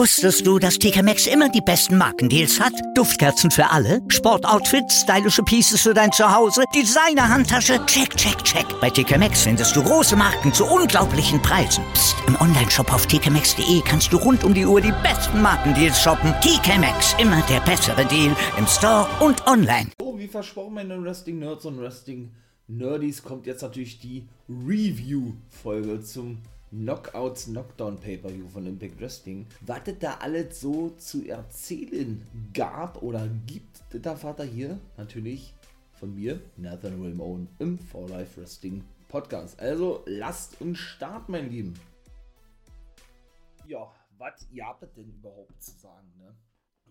Wusstest du, dass TK Maxx immer die besten Markendeals hat? Duftkerzen für alle, Sportoutfits, stylische Pieces für dein Zuhause, Designer-Handtasche, check, check, check. Bei TK Maxx findest du große Marken zu unglaublichen Preisen. Psst. im Onlineshop auf tkmaxx.de kannst du rund um die Uhr die besten Markendeals shoppen. TK Maxx, immer der bessere Deal im Store und online. So, wie versprochen, meine Wrestling-Nerds und Wrestling-Nerdies, kommt jetzt natürlich die Review-Folge zum Knockouts Knockdown Pay-Per-View von Impact Wrestling. Was es da alles so zu erzählen gab oder gibt, der Vater hier natürlich von mir, Nathan Wilmone, im For Life Wrestling Podcast. Also lasst uns starten, mein Lieben. Ja, was ihr habt denn überhaupt zu sagen, ne?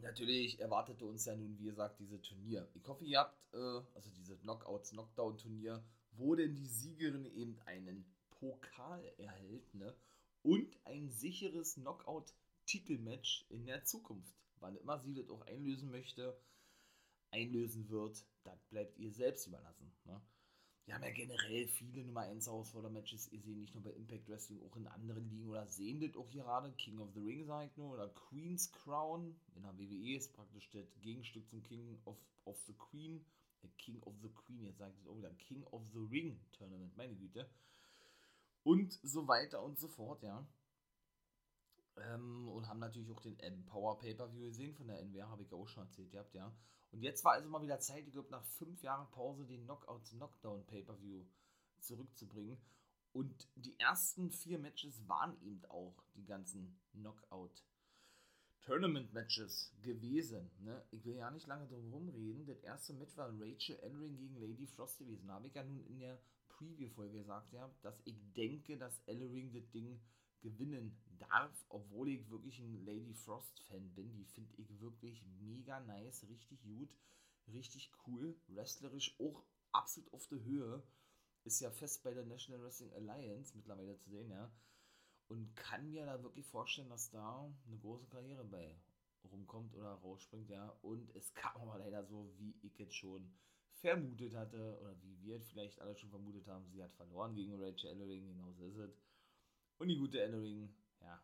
Natürlich erwartete uns ja nun, wie gesagt, diese Turnier. Ich hoffe, ihr habt, äh, also diese Knockouts Knockdown Turnier, wo denn die Siegerin eben einen Pokal erhält ne? und ein sicheres Knockout-Titelmatch in der Zukunft. Wann immer sie das auch einlösen möchte, einlösen wird, das bleibt ihr selbst überlassen. Ne? Wir haben ja generell viele Nummer 1 Herausforder-Matches. Ihr seht nicht nur bei Impact Wrestling, auch in anderen Ligen oder sehen das auch gerade. King of the Ring, sag ich nur, oder Queen's Crown. In der WWE ist praktisch das Gegenstück zum King of, of the Queen. King of the Queen, jetzt ich das auch wieder. King of the Ring Tournament, meine Güte und so weiter und so fort, ja. Ähm, und haben natürlich auch den Empower Pay-Per-View gesehen von der NWR, habe ich auch schon erzählt, ihr habt ja. Und jetzt war also mal wieder Zeit, ich glaube, nach fünf Jahren Pause den Knockouts Knockdown Pay-Per-View zurückzubringen. Und die ersten vier Matches waren eben auch die ganzen Knockout Tournament Matches gewesen. Ne? Ich will ja nicht lange drum rumreden. Das erste Match war Rachel Ellering gegen Lady Frost gewesen. Da habe ich ja nun in der Preview-Folge gesagt ja, dass ich denke, dass Ellering das Ding gewinnen darf, obwohl ich wirklich ein Lady Frost-Fan bin. Die finde ich wirklich mega nice, richtig gut, richtig cool, wrestlerisch auch absolut auf der Höhe. Ist ja fest bei der National Wrestling Alliance mittlerweile zu sehen, ja. Und kann mir da wirklich vorstellen, dass da eine große Karriere bei rumkommt oder rausspringt, ja. Und es kam aber leider so, wie ich jetzt schon vermutet hatte, oder wie wir vielleicht alle schon vermutet haben, sie hat verloren gegen Rachel Ellering, genauso ist es. Und die gute Ellering, ja,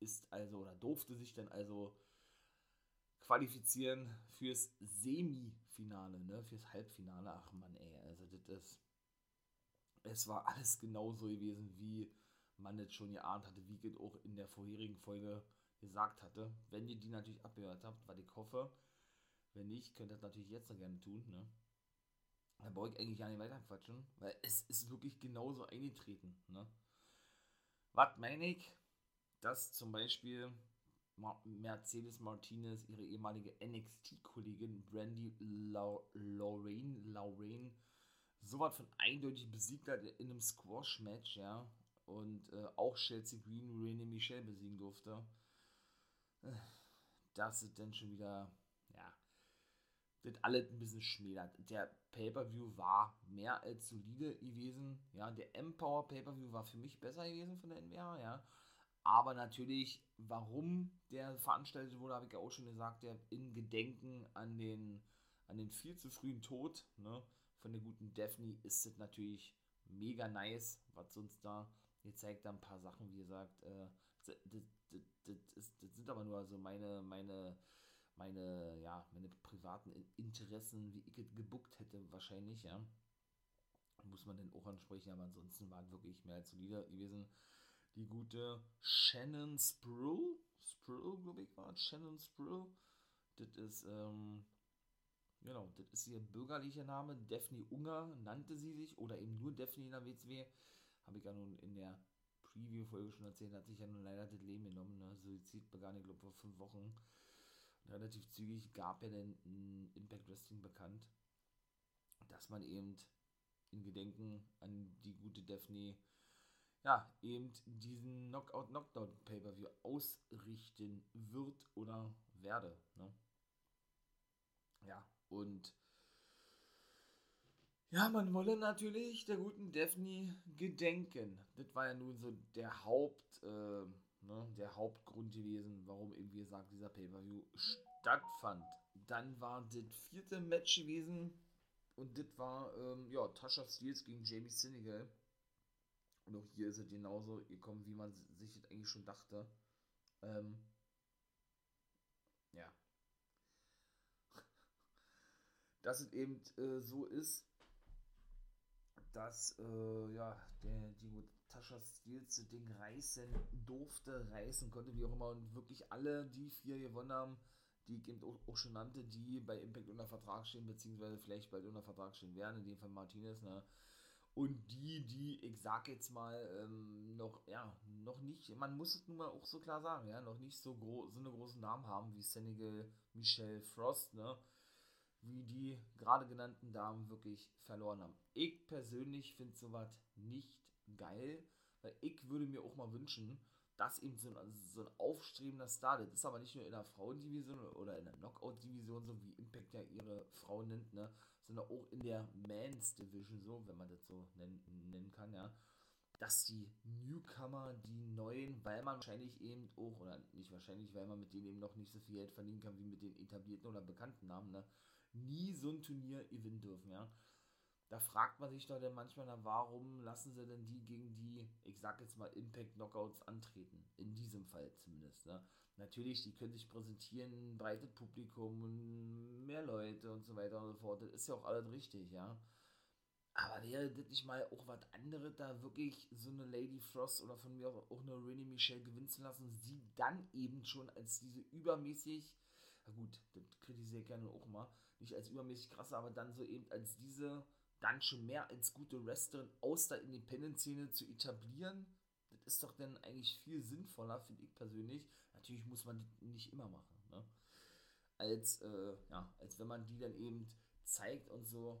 ist also oder durfte sich dann also qualifizieren fürs Semifinale, ne, fürs Halbfinale. Ach man, ey, also das ist, es war alles genauso gewesen, wie man es schon geahnt hatte, wie es auch in der vorherigen Folge gesagt hatte. Wenn ihr die natürlich abgehört habt, weil ich hoffe, wenn nicht, könnt ihr das natürlich jetzt noch gerne tun, ne? Da brauche ich eigentlich gar nicht weiter quatschen, weil es ist wirklich genauso eingetreten. Ne? Was meine ich? Dass zum Beispiel Mercedes Martinez ihre ehemalige NXT-Kollegin Brandy Lorraine, Lorraine sowas von eindeutig besiegt hat in einem Squash-Match, ja. Und äh, auch Chelsea Green René Michel besiegen durfte. Äh, das ist dann schon wieder das alles ein bisschen schmälert. Der Pay-Per-View war mehr als solide gewesen. Ja, der Empower Pay-Per-View war für mich besser gewesen von der NWA, ja. Aber natürlich, warum der veranstaltet wurde, habe ich ja auch schon gesagt, der in Gedenken an den, an den viel zu frühen Tod ne, von der guten Daphne ist es natürlich mega nice, was uns da gezeigt haben. Ein paar Sachen, wie gesagt, äh, das, das, das, das, sind aber nur so meine, meine meine, ja, meine privaten Interessen, wie ich es gebuckt hätte, wahrscheinlich, ja. Muss man den auch ansprechen, aber ansonsten war wirklich mehr als solide gewesen. Die gute Shannon Sproul, Sproul, glaube ich, war Shannon Sproul. Das ist, ähm, genau, das ist ihr bürgerlicher Name. Daphne Unger nannte sie sich, oder eben nur Daphne in der WCW. Habe ich ja nun in der Preview-Folge schon erzählt, hat sich ja nun leider das Leben genommen. Ne? Suizid begann, ich glaube, vor fünf Wochen relativ zügig gab er denn Impact Wrestling bekannt, dass man eben in Gedenken an die gute Daphne ja, eben diesen Knockout-Knockdown-Pay-Per-View ausrichten wird oder werde. Ne? Ja, und ja, man wolle natürlich der guten Daphne gedenken. Das war ja nun so der Haupt, äh, ne, der Hauptgrund gewesen, warum eben, wie gesagt, dieser Pay-Per-View stattfand. Dann war das vierte Match gewesen und das war, ähm, ja, Tasha Steels gegen Jamie Senegal. Und auch hier ist es genauso gekommen, wie man sich das eigentlich schon dachte. Ähm, ja. Dass es eben äh, so ist, dass äh, ja, der, die Tascha Steels das Ding reißen durfte, reißen konnte, wie auch immer, und wirklich alle, die vier gewonnen haben, die ich auch, auch schon nannte, die bei Impact unter Vertrag stehen, beziehungsweise vielleicht bald unter Vertrag stehen werden, in dem Fall Martinez, ne? Und die, die, ich sag jetzt mal, ähm, noch, ja, noch nicht, man muss es nun mal auch so klar sagen, ja, noch nicht so, gro so eine großen Namen haben wie Senegal, Michelle Frost, ne? Wie die gerade genannten Damen wirklich verloren haben. Ich persönlich finde sowas nicht geil, weil ich würde mir auch mal wünschen, dass eben so ein, so ein aufstrebender Star, das ist aber nicht nur in der Frauendivision oder in der Knockout-Division, so wie Impact ja ihre Frauen nennt, ne, sondern auch in der Men's Division, so, wenn man das so nennen, nennen kann, ja, dass die Newcomer, die neuen, weil man wahrscheinlich eben auch, oder nicht wahrscheinlich, weil man mit denen eben noch nicht so viel Geld verdienen kann wie mit den etablierten oder bekannten Namen, ne, nie so ein Turnier gewinnen dürfen, ja da fragt man sich doch dann manchmal, na, warum lassen sie denn die gegen die, ich sag jetzt mal, Impact-Knockouts antreten? In diesem Fall zumindest. Ne? Natürlich, die können sich präsentieren, breites Publikum, mehr Leute und so weiter und so fort. Das ist ja auch alles richtig, ja. Aber wäre das nicht mal auch was anderes, da wirklich so eine Lady Frost oder von mir auch eine Rennie Michelle gewinnen zu lassen, sie dann eben schon als diese übermäßig, na gut, das kritisiere ich gerne auch mal, nicht als übermäßig krasse, aber dann so eben als diese dann schon mehr als gute Wrestlerin aus der Independent-Szene zu etablieren, das ist doch dann eigentlich viel sinnvoller, finde ich persönlich. Natürlich muss man das nicht immer machen, ne? Als, äh, ja, als wenn man die dann eben zeigt und so,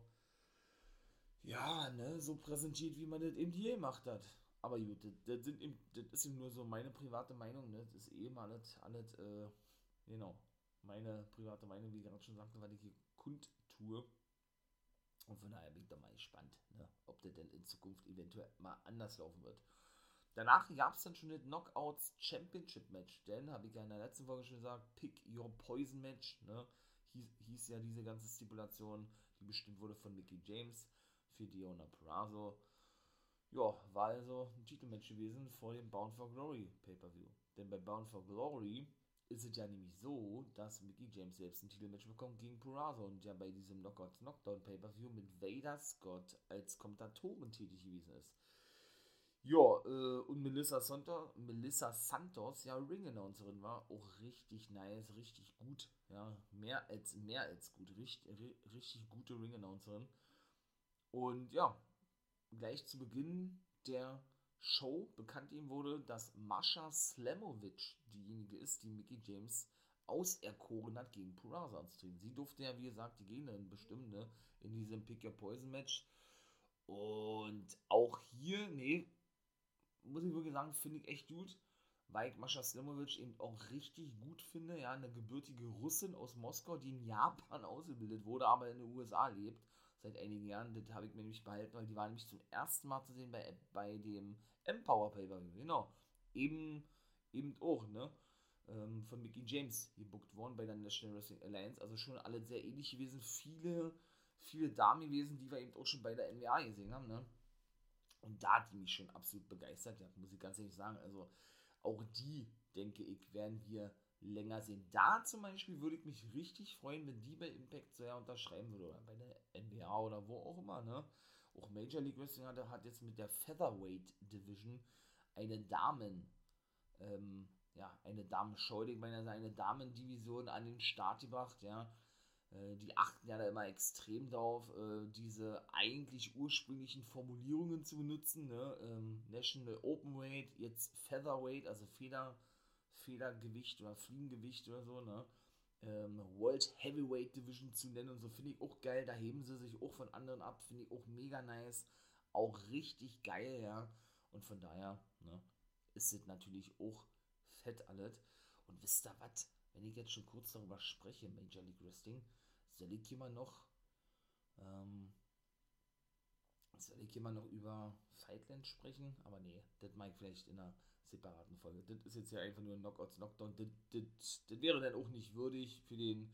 ja, ne, so präsentiert, wie man das eben hier gemacht hat. Aber gut, das, das, sind eben, das ist eben nur so meine private Meinung, ne? Das ist eben alles, alles, äh, genau, meine private Meinung, wie gerade schon sagte, weil ich hier kundtue. Und von daher bin ich da mal gespannt, ne, ob der denn in Zukunft eventuell mal anders laufen wird. Danach gab es dann schon das Knockouts Championship Match, denn, habe ich ja in der letzten Folge schon gesagt, Pick Your Poison Match, ne, hieß, hieß ja diese ganze Stipulation, die bestimmt wurde von Mickey James für Diona Purrazzo. Ja, war also ein Titelmatch gewesen vor dem Bound for Glory Pay-Per-View. Denn bei Bound for Glory ist es ja nämlich so, dass Mickey James selbst ein Titelmatch bekommt gegen Purazo und ja bei diesem Knockouts Knockdown Pay-Per-View mit Vader Scott als Kommentatorin tätig gewesen ist. Ja, äh, und Melissa, Santos, Melissa Santos, ja, Ring-Announcerin war, auch richtig nice, richtig gut, ja, mehr als, mehr als gut, richtig, richtig gute Ring-Announcerin. Und ja, gleich zu Beginn der Show bekannt ihm wurde, dass Mascha Slamovic diejenige ist, die Mickey James auserkoren hat, gegen Puraza anzutreten. Sie durfte ja, wie gesagt, die Gegnerin bestimmen, ne, in diesem Pick Your Poison Match. Und auch hier, nee, muss ich wirklich sagen, finde ich echt gut, weil ich Mascha Slamovic eben auch richtig gut finde. Ja, eine gebürtige Russin aus Moskau, die in Japan ausgebildet wurde, aber in den USA lebt seit einigen Jahren. Das habe ich mir nämlich behalten, weil die war nämlich zum ersten Mal zu sehen bei, bei dem Empower Pay Per View. Genau. Eben, eben auch, ne? Ähm, von Mickey James gebuckt worden bei der National Wrestling Alliance. Also schon alle sehr ähnlich gewesen. Viele, viele Damen gewesen, die wir eben auch schon bei der NWA gesehen haben, ne? Und da hat die mich schon absolut begeistert, ja, muss ich ganz ehrlich sagen. Also auch die, denke ich, werden wir länger sehen. Da zum Beispiel würde ich mich richtig freuen, wenn die bei Impact sehr unterschreiben würde oder bei der NBA oder wo auch immer, ne? Auch Major League Wrestling hat, hat jetzt mit der Featherweight Division eine Damen, ähm, ja, eine Damen-Show, ich meine, also eine Damendivision an den Start gebracht, ja. Äh, die achten ja da immer extrem darauf, äh, diese eigentlich ursprünglichen Formulierungen zu benutzen, ne? Ähm, National Openweight, jetzt Featherweight, also Feder Federgewicht oder Fliegengewicht oder so, ne? Ähm, World Heavyweight Division zu nennen und so, finde ich auch geil. Da heben sie sich auch von anderen ab, finde ich auch mega nice. Auch richtig geil, ja. Und von daher, ne, ist es natürlich auch fett alles. Und wisst ihr was? Wenn ich jetzt schon kurz darüber spreche, Major League Wrestling, soll ich mal noch, ähm, soll ich mal noch über Fightland sprechen? Aber nee, das mag ich vielleicht in einer separaten Folge. Das ist jetzt ja einfach nur ein Knockouts Knockdown. Das, das, das wäre dann auch nicht würdig für den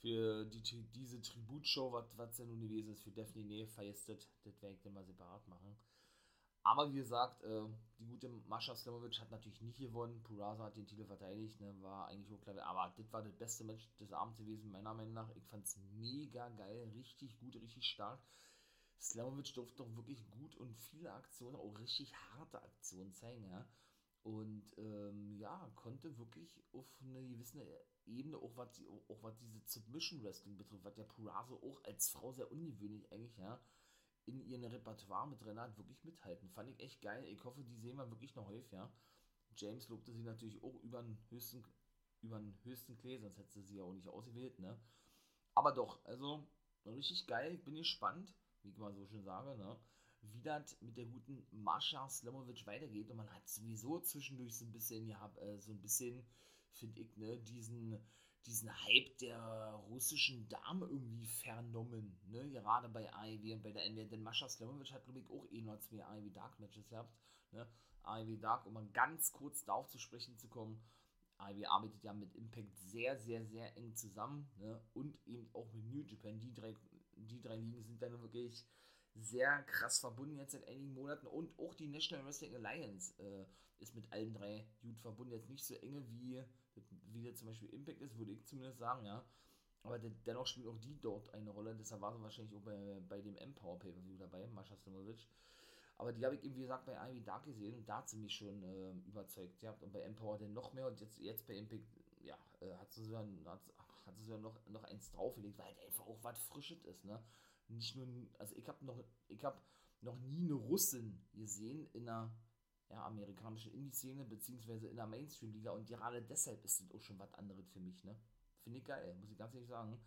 für die, diese Tributshow, was ja nun gewesen ist, für Daphne Nee, Feistet, das werde ich dann mal separat machen. Aber wie gesagt, äh, die gute Mascha Slamovic hat natürlich nicht gewonnen. Purasa hat den Titel verteidigt, ne, war eigentlich auch klar. Aber das war das beste Match des Abends gewesen, meiner Meinung nach. Ich fand es mega geil, richtig gut, richtig stark. Slamovic durfte doch wirklich gut und viele Aktionen, auch richtig harte Aktionen zeigen, ja. Und ähm, ja, konnte wirklich auf eine gewisse Ebene, auch was, auch diese Submission Wrestling betrifft, was der Purazo auch als Frau sehr ungewöhnlich eigentlich, ja, in ihrem Repertoire mit drin hat, wirklich mithalten. Fand ich echt geil. Ich hoffe, die sehen wir wirklich noch häufiger. James lobte sie natürlich auch über den höchsten, über den höchsten Klee, sonst hätte sie sie ja auch nicht ausgewählt, ne? Aber doch, also richtig geil. Ich bin gespannt, wie ich mal so schön sage, ne? Wie das mit der guten Mascha Slamovic weitergeht. Und man hat sowieso zwischendurch so ein bisschen, ja, äh, so ein bisschen, finde ich, ne, diesen diesen Hype der russischen Dame irgendwie vernommen, ne? Gerade bei AEW und bei der NBA. Denn Mascha Slamovic hat, glaube ich, auch eh nur zwei AEW Dark Matches gehabt, ne? AEW Dark, um mal ganz kurz darauf zu sprechen zu kommen. AEW arbeitet ja mit Impact sehr, sehr, sehr eng zusammen, ne? Und eben auch mit New Japan. Die drei, die drei Ligen sind dann wirklich sehr krass verbunden jetzt seit einigen Monaten und auch die National Wrestling Alliance äh, ist mit allen drei gut verbunden. Jetzt nicht so enge wie wie der zum Beispiel Impact ist, würde ich zumindest sagen, ja. Aber de dennoch spielt auch die dort eine Rolle. Deshalb war sie wahrscheinlich auch bei, bei dem Empower Pay-Per-View dabei, Mascha Slimovic. Aber die habe ich eben, wie gesagt, bei Ivy Dark gesehen und da hat sie mich schon äh, überzeugt. Ja. Und bei Empower dann noch mehr und jetzt, jetzt bei Impact, ja, äh, hat sie sogar, hat, hat sogar noch, noch eins draufgelegt, weil halt einfach auch was Frisches ist, ne? Nicht nur, also ich habe noch, ich habe noch nie eine Russin gesehen in einer ja, amerikanischen Indie-Szene, beziehungsweise in der Mainstream-Liga und gerade deshalb ist das auch schon was anderes für mich, ne? Finde ich geil, muss ich ganz ehrlich sagen.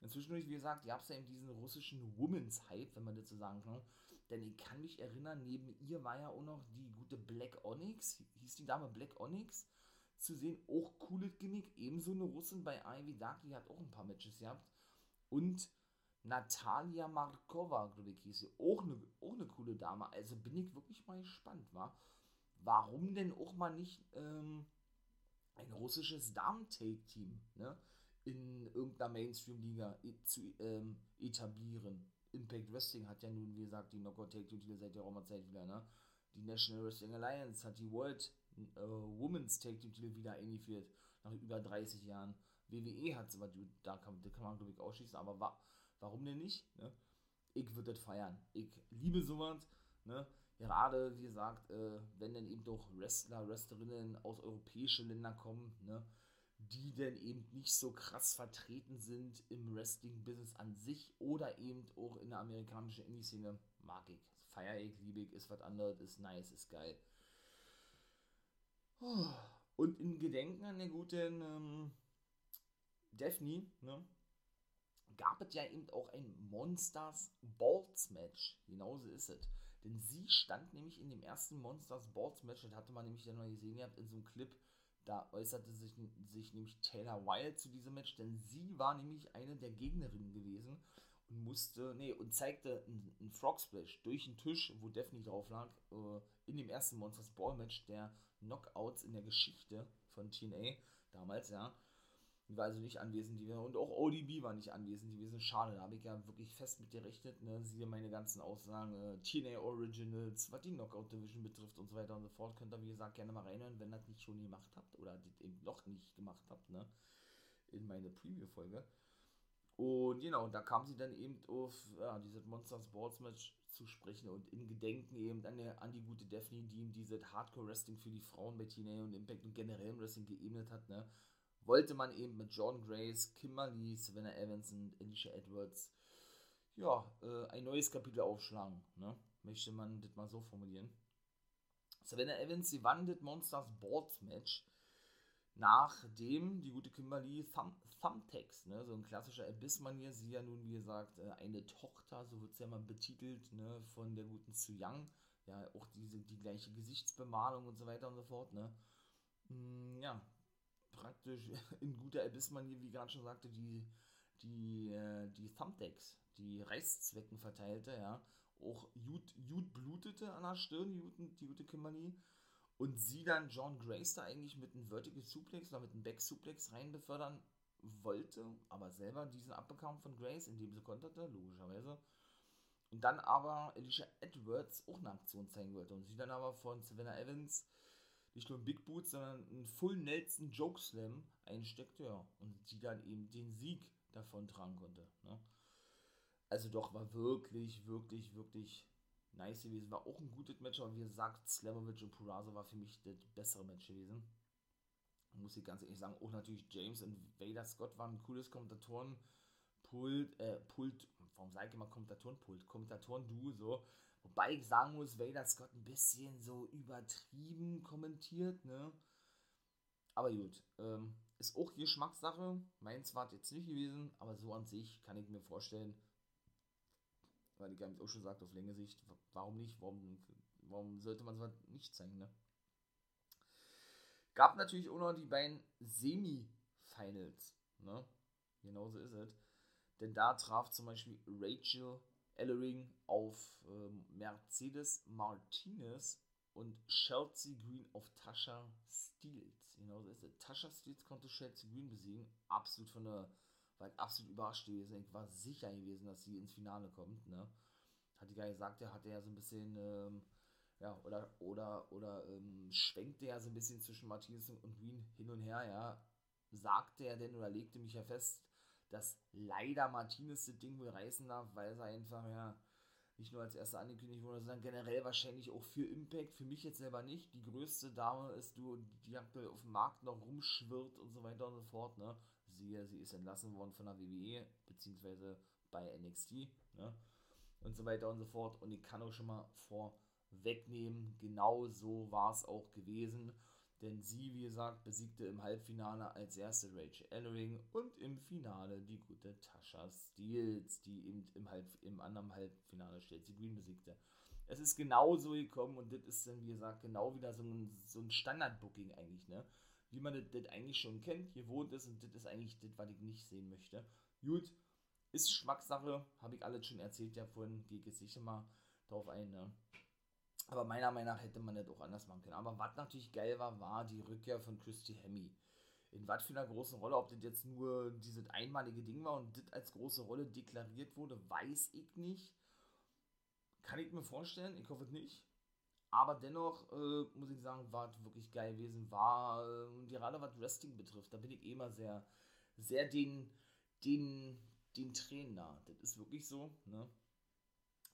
Inzwischen, wie gesagt, gab es ja eben diesen russischen Women's-Hype, wenn man so sagen kann. Denn ich kann mich erinnern, neben ihr war ja auch noch die gute Black Onyx, hieß die Dame Black Onyx, zu sehen. Auch cooles Gimmick, ebenso eine Russin bei Ivy Dark, die hat auch ein paar Matches gehabt. Und Natalia Markova, glaube ich, hieß sie, auch eine, auch eine coole Dame. Also bin ich wirklich mal gespannt, war warum denn auch mal nicht ähm, ein russisches Damen-Take-Team ne, in irgendeiner Mainstream-Liga e zu ähm, etablieren? Impact Wrestling hat ja nun, wie gesagt, die Knockout Take Team seit der Roma-Zeit wieder, ne? Die National Wrestling Alliance hat die World äh, Women's Take Team Titel wieder eingeführt, nach über 30 Jahren. WWE hat es, da kann, da kann man glaube ich ausschließen, aber wa warum denn nicht? Ne? Ich würde das feiern. Ich liebe sowas, ne? gerade, wie gesagt, äh, wenn dann eben doch Wrestler, Wrestlerinnen aus europäischen Ländern kommen, ne, die dann eben nicht so krass vertreten sind im Wrestling-Business an sich oder eben auch in der amerikanischen Indie-Szene, mag ich. Feier ich, liebe ich, ist was anderes, ist nice, ist geil. Und in Gedenken an den guten ähm, Daphne, ne, gab es ja eben auch ein Monsters Balls Match. Genauso ist es. Denn sie stand nämlich in dem ersten Monsters Balls Match, das hatte man nämlich dann mal gesehen gehabt in so einem Clip. Da äußerte sich, sich nämlich Taylor Wilde zu diesem Match, denn sie war nämlich eine der Gegnerinnen gewesen und musste, nee, und zeigte einen Frog Splash durch den Tisch, wo Daphne drauf lag, äh, in dem ersten Monsters Ball Match der Knockouts in der Geschichte von TNA damals, ja. Die war also nicht anwesend, die, und auch ODB war nicht anwesend gewesen. Schade, da habe ich ja wirklich fest mit gerechnet. Ne? Siehe meine ganzen Aussagen, äh, TNA Originals, was die Knockout Division betrifft und so weiter und so fort. Könnt ihr, wie gesagt, gerne mal reinhören, wenn ihr das nicht schon gemacht habt oder das eben noch nicht gemacht habt, ne? In meine Preview-Folge. Und genau, da kam sie dann eben auf ja, dieses Monster Sports Match zu sprechen und in Gedenken eben an, der, an die gute Daphne, die ihm dieses Hardcore-Wrestling für die Frauen bei TNA und Impact und generell im Wrestling geebnet hat, ne? Wollte man eben mit John Grace, Kimberly, Savannah Evans und Alicia Edwards ja, äh, ein neues Kapitel aufschlagen. Ne? Möchte man das mal so formulieren. Savannah Evans, sie wandelt Monsters Boards Match, nachdem die gute Kimberly Thumb Thumbtacks, ne, so ein klassischer Abyss-Manier, sie ja nun, wie gesagt, äh, eine Tochter, so wird sie ja mal betitelt, ne, von der guten Su Young, ja, auch diese, die gleiche Gesichtsbemalung und so weiter und so fort, ne. Hm, ja, praktisch in guter Abyss-Manier, wie gerade schon sagte, die, die, äh, die Thumbtacks, die Reißzwecken verteilte, ja, auch Jud, Jud blutete an der Stirn, die, die gute Kimberly, und sie dann John Grace da eigentlich mit einem Vertical Suplex oder mit einem Back Suplex rein befördern wollte, aber selber diesen abbekam von Grace, indem sie konterte, logischerweise. Und dann aber Alicia Edwards auch eine Aktion zeigen wollte. Und sie dann aber von Savannah Evans nicht nur ein Big Boot, sondern einen Full Nelson Joke Slam einsteckte, ja. Und sie dann eben den Sieg davon tragen konnte. Ne? Also doch, war wirklich, wirklich, wirklich nice gewesen. War auch ein gutes Match, aber wie gesagt, Slamovic und Purazo war für mich das bessere Match gewesen. Muss ich ganz ehrlich sagen, auch natürlich James und Vader Scott waren ein cooles Kommentatorenpult, äh, Pult, warum sage ich immer Kommentatorenpult, Kommentatoren-Du, so. Wobei ich sagen muss, Vader Scott ein bisschen so übertrieben kommentiert, ne? Aber gut, ähm, ist auch Geschmackssache. Meins war jetzt nicht gewesen, aber so an sich kann ich mir vorstellen, weil ich auch schon sagt, auf längere Sicht, warum nicht? Warum, warum sollte man sowas nicht zeigen, ne? Gab natürlich auch noch die beiden Semi-Finals, ne? Genauso ist es. Denn da traf zum Beispiel Rachel Ellering auf ähm, Mercedes Martinez und Chelsea Green auf Tasha Steels. Genauso ist es. Tasha Steels konnte Chelsea Green besiegen. Absolut von der war absolut überrascht gewesen. Ich war sicher gewesen, dass sie ins Finale kommt. Ne? Hat die ja gesagt, er hatte ja so ein bisschen, ähm, ja, oder, oder, oder ähm, schwenkte ja so ein bisschen zwischen Martinez und Green hin und her, ja. Sagte er denn oder legte mich ja fest, dass leider Martinez das Ding wohl reißen darf, weil er einfach, ja, nicht nur als erster angekündigt wurde, sondern generell wahrscheinlich auch für Impact, für mich jetzt selber nicht. Die größte Dame ist du, die aktuell auf dem Markt noch rumschwirrt und so weiter und so fort, ne? siehe, sie ist entlassen worden von der WWE, beziehungsweise bei NXT, ne? Und so weiter und so fort. Und ich kann auch schon mal vorwegnehmen, genau so war es auch gewesen. Denn sie, wie gesagt, besiegte im Halbfinale als erste Rachel Ellering und im Finale die gute Tasha Steels, die eben im, Halb, im anderen Halbfinale sie Green besiegte. Es ist genau so gekommen und das ist dann, wie gesagt, genau wieder so ein, so ein Standard-Booking eigentlich, ne? wie man das, eigentlich schon kennt, gewohnt ist und das ist eigentlich das, was ich nicht sehen möchte. Gut, ist Geschmackssache, habe ich alles schon erzählt, ja vorhin, gehe ich jetzt nicht immer drauf ein, ne? Aber meiner Meinung nach hätte man das auch anders machen können. Aber was natürlich geil war, war die Rückkehr von Christy Hemme. In was für einer großen Rolle, ob das jetzt nur dieses einmalige Ding war und das als große Rolle deklariert wurde, weiß ich nicht. Kann ich mir vorstellen, ich hoffe es nicht. Aber dennoch äh, muss ich sagen, war es wirklich geil gewesen. War äh, gerade was Wrestling betrifft, da bin ich eh immer sehr, sehr den, den, den Trainer. Das ist wirklich so, ne?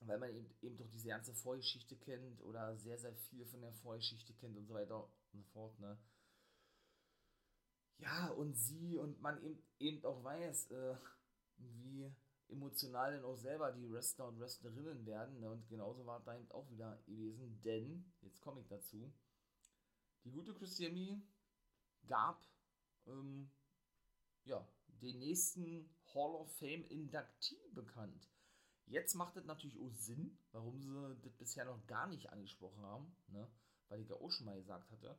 Weil man eben, eben doch diese ganze Vorgeschichte kennt oder sehr, sehr viel von der Vorgeschichte kennt und so weiter und so fort, ne? Ja, und sie und man eben, eben auch weiß, äh, wie emotional denn auch selber die Wrestler und Wrestlerinnen werden. Ne? Und genauso war es da eben auch wieder gewesen, denn, jetzt komme ich dazu, die gute Christiane gab ähm, ja, den nächsten Hall of Fame Inductee bekannt. Jetzt macht es natürlich auch Sinn, warum sie das bisher noch gar nicht angesprochen haben, ne? weil ich ja auch schon mal gesagt hatte,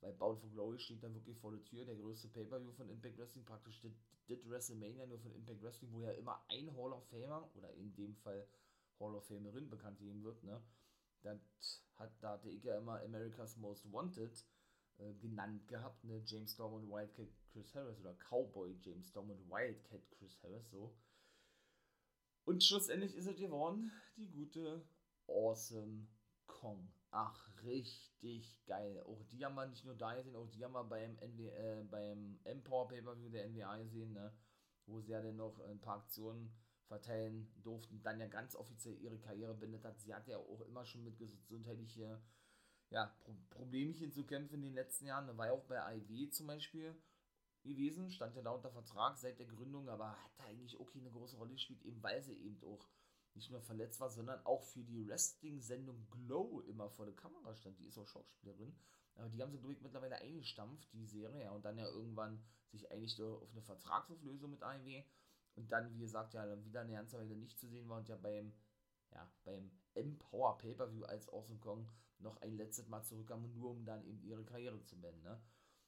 weil Bound for Glory steht dann wirklich vor der Tür, der größte Pay-Per-View von Impact Wrestling, praktisch das das WrestleMania nur von Impact Wrestling, wo ja immer ein Hall of Famer oder in dem Fall Hall of Famerin bekannt geben wird, ne? Das hat, da hatte ich ja immer America's Most Wanted äh, genannt gehabt, ne? James Storm und Wildcat Chris Harris oder Cowboy James Storm und Wildcat Chris Harris, so. Und schlussendlich ist es geworden, die gute Awesome Kong. Ach, richtig geil. Auch die haben wir nicht nur da gesehen, auch die haben wir beim, NW, äh, beim Empower Pay-Per-View der NWA gesehen, ne? wo sie ja dann noch ein paar Aktionen verteilen durften, dann ja ganz offiziell ihre Karriere beendet hat. Sie hat ja auch immer schon mit gesundheitlichen ja, Pro Problemchen zu kämpfen in den letzten Jahren. War ja auch bei AIW zum Beispiel gewesen, stand ja da unter Vertrag seit der Gründung, aber hat da eigentlich okay eine große Rolle gespielt, eben weil sie eben auch nicht nur verletzt war, sondern auch für die Wrestling-Sendung Glow immer vor der Kamera stand. Die ist auch Schauspielerin. Aber die haben sie, glaube ich, mittlerweile eingestampft, die Serie, ja, und dann ja irgendwann sich eigentlich auf eine Vertragsauflösung mit AEW. Und dann, wie gesagt, ja, dann wieder eine ganze Weile nicht zu sehen war und ja beim, ja, beim Empower Pay-Per-View als Awesome Kong noch ein letztes Mal zurückkam, nur um dann eben ihre Karriere zu beenden, ne?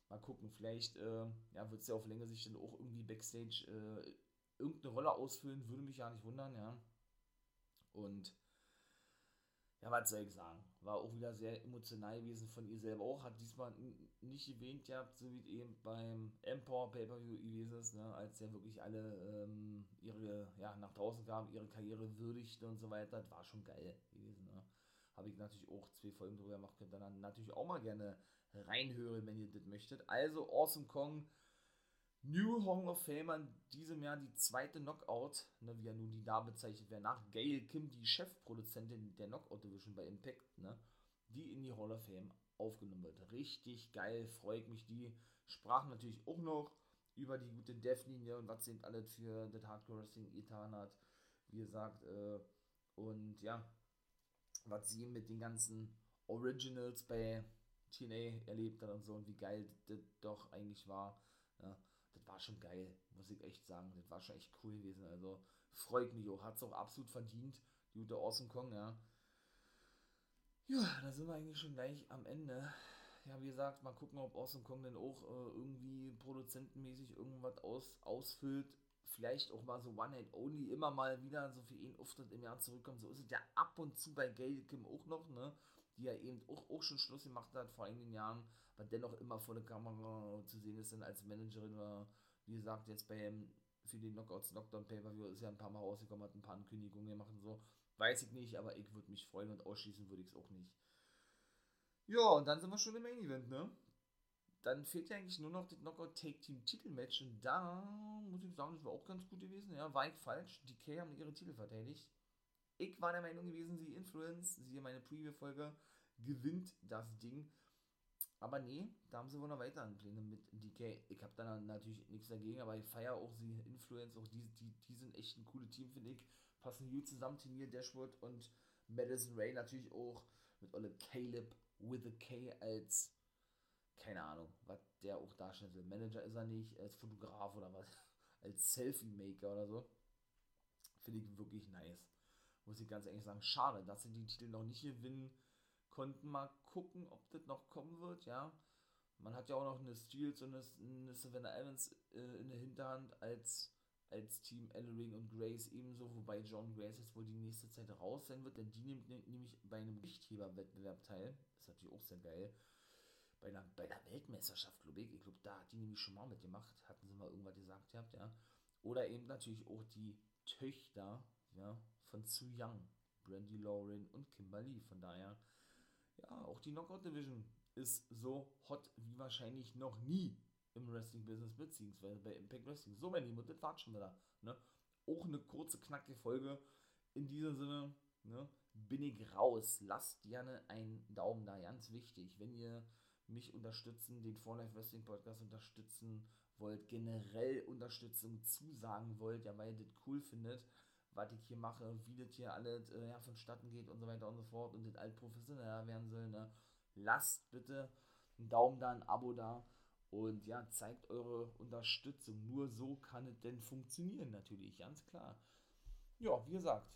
Mal gucken, vielleicht, äh, ja, wird es ja auf längere Sicht dann auch irgendwie Backstage äh, irgendeine Rolle ausfüllen, würde mich ja nicht wundern, ja. Und ja, was soll ich sagen? War auch wieder sehr emotional gewesen von ihr selber auch. Hat diesmal nicht gewähnt gehabt, so wie eben beim Empor Pay-Per-View gewesen ist, ne? als ja wirklich alle ähm, ihre, ja, nach draußen kamen, ihre Karriere würdigte und so weiter. Das war schon geil gewesen. Ne? Habe ich natürlich auch zwei Folgen drüber gemacht, könnt ihr dann natürlich auch mal gerne reinhören, wenn ihr das möchtet. Also Awesome Kong New Hall of Famer in diesem Jahr die zweite Knockout, ne, wie ja nun die da bezeichnet wird, nach Gail Kim, die Chefproduzentin der Knockout Division bei Impact, ne, die in die Hall of Fame aufgenommen wird. Richtig geil, freut mich. Die sprachen natürlich auch noch über die gute Death-Linie und was sind alles für das Hardcore Wrestling getan hat. Wie gesagt, äh, und ja, was sie mit den ganzen Originals bei TNA erlebt hat und so und wie geil das doch eigentlich war. Ja war schon geil, muss ich echt sagen. Das war schon echt cool gewesen. Also freut mich auch. Hat es auch absolut verdient. Die Awesome Kong, ja. Ja, da sind wir eigentlich schon gleich am Ende. Ja, wie gesagt, mal gucken, ob Awesome Kong denn auch äh, irgendwie produzentenmäßig irgendwas aus, ausfüllt. Vielleicht auch mal so One Night Only immer mal wieder so für ihn Auftritt im Jahr zurückkommt. So ist es ja ab und zu bei Gail Kim auch noch, ne? Die ja eben auch, auch schon Schluss gemacht hat vor einigen Jahren aber dennoch immer vor der Kamera zu sehen ist, dann als Managerin oder wie gesagt, jetzt bei für die Knockouts Knockdown Pay-Per-View ist ja ein paar Mal rausgekommen, hat ein paar Ankündigungen gemacht und so. Weiß ich nicht, aber ich würde mich freuen und ausschließen würde ich es auch nicht. Ja, und dann sind wir schon im Main Event, ne? Dann fehlt ja eigentlich nur noch das Knockout Take Team Titelmatch und da muss ich sagen, das war auch ganz gut gewesen, ja, war ich falsch. Die K haben ihre Titel verteidigt. Ich war der Meinung gewesen, sie Influence, siehe meine Preview-Folge, gewinnt das Ding. Aber nee, da haben sie wohl noch weiter Pläne mit DK. Ich habe da natürlich nichts dagegen, aber ich feiere auch sie, Influence, auch die, die, die sind echt ein cooles Team, finde ich. Passen gut zusammen, Tenier Dashwood und Madison Ray natürlich auch mit Olle Caleb with a K als, keine Ahnung, was der auch darstellen will. Manager ist er nicht, als Fotograf oder was, als Selfie-Maker oder so. Finde ich wirklich nice. Muss ich ganz ehrlich sagen, schade, dass sie die Titel noch nicht gewinnen konnten mal gucken, ob das noch kommen wird, ja. Man hat ja auch noch eine Steels und eine, Savannah Evans äh, in der Hinterhand als, als Team Ellering und Grace ebenso, wobei John Grace jetzt wohl die nächste Zeit raus sein wird, denn die nimmt nämlich bei einem Gewichtheberwettbewerb teil. Das ist natürlich auch sehr geil. Bei einer, bei der Weltmeisterschaft, glaube ich. Ich glaube, da hat die nämlich schon mal mitgemacht. Hatten sie mal irgendwas gesagt gehabt, ja. Oder eben natürlich auch die Töchter ja, von Su Young, Brandy Lauren und Kimberly. Von daher ja, auch die Knockout Division ist so hot wie wahrscheinlich noch nie im Wrestling-Business, beziehungsweise bei Impact Wrestling. So, mein Lieben, und das war schon wieder. Ne? Auch eine kurze, knackige Folge. In diesem Sinne, ne, bin ich raus. Lasst gerne einen Daumen da, ganz wichtig. Wenn ihr mich unterstützen, den For Life Wrestling Podcast unterstützen wollt, generell Unterstützung zusagen wollt, ja, weil ihr das cool findet, was ich hier mache, wie das hier alles äh, ja, vonstatten geht und so weiter und so fort und das alt professioneller werden soll, ne? lasst bitte einen Daumen da, ein Abo da und ja, zeigt eure Unterstützung. Nur so kann es denn funktionieren, natürlich, ganz klar. Ja, wie gesagt,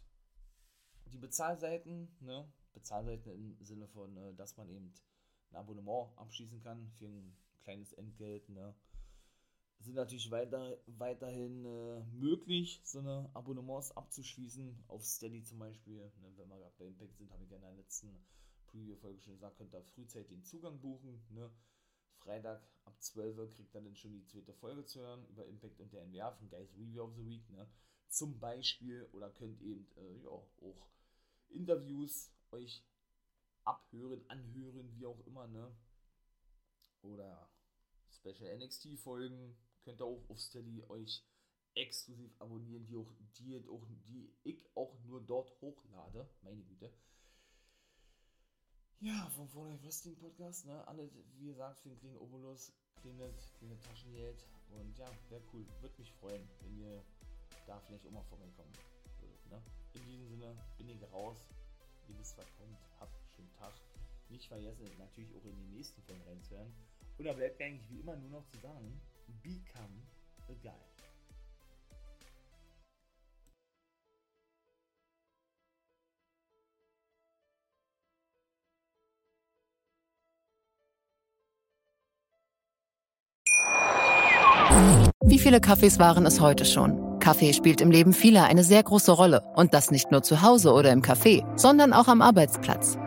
die Bezahlseiten, ne? Bezahlseiten im Sinne von, äh, dass man eben ein Abonnement abschließen kann für ein kleines Entgelt, ne? sind natürlich weiter, weiterhin äh, möglich, so eine Abonnements abzuschließen. Auf Steady zum Beispiel. Ne, wenn wir gerade bei Impact sind, habe ich ja in der letzten Preview-Folge schon gesagt, könnt ihr frühzeitig den Zugang buchen. Ne? Freitag ab 12 Uhr kriegt ihr dann schon die zweite Folge zu hören über Impact und der NWA von Guys Review of the Week. Ne? Zum Beispiel. Oder könnt eben äh, ja, auch Interviews euch abhören, anhören, wie auch immer. Ne? Oder Special NXT-Folgen könnt ihr auch auf Steady euch exklusiv abonnieren, die auch die, die ich auch nur dort hochlade. Meine Güte. Ja, vom Vorlife Wrestling Podcast, ne? Alle, wie gesagt, für den kleinen Obolus, kleine, kleine Taschengeld. Und ja, wäre cool. Würde mich freuen, wenn ihr da vielleicht auch mal vorbeikommen würdet, ne? In diesem Sinne bin ich raus. Ihr wisst, was kommt. Habt schönen Tag. Nicht vergessen, natürlich auch in die nächsten Folgen reinzuhören. Und da bleibt eigentlich wie immer nur noch zu sagen, become a guy. Wie viele Kaffees waren es heute schon? Kaffee spielt im Leben vieler eine sehr große Rolle. Und das nicht nur zu Hause oder im Café, sondern auch am Arbeitsplatz.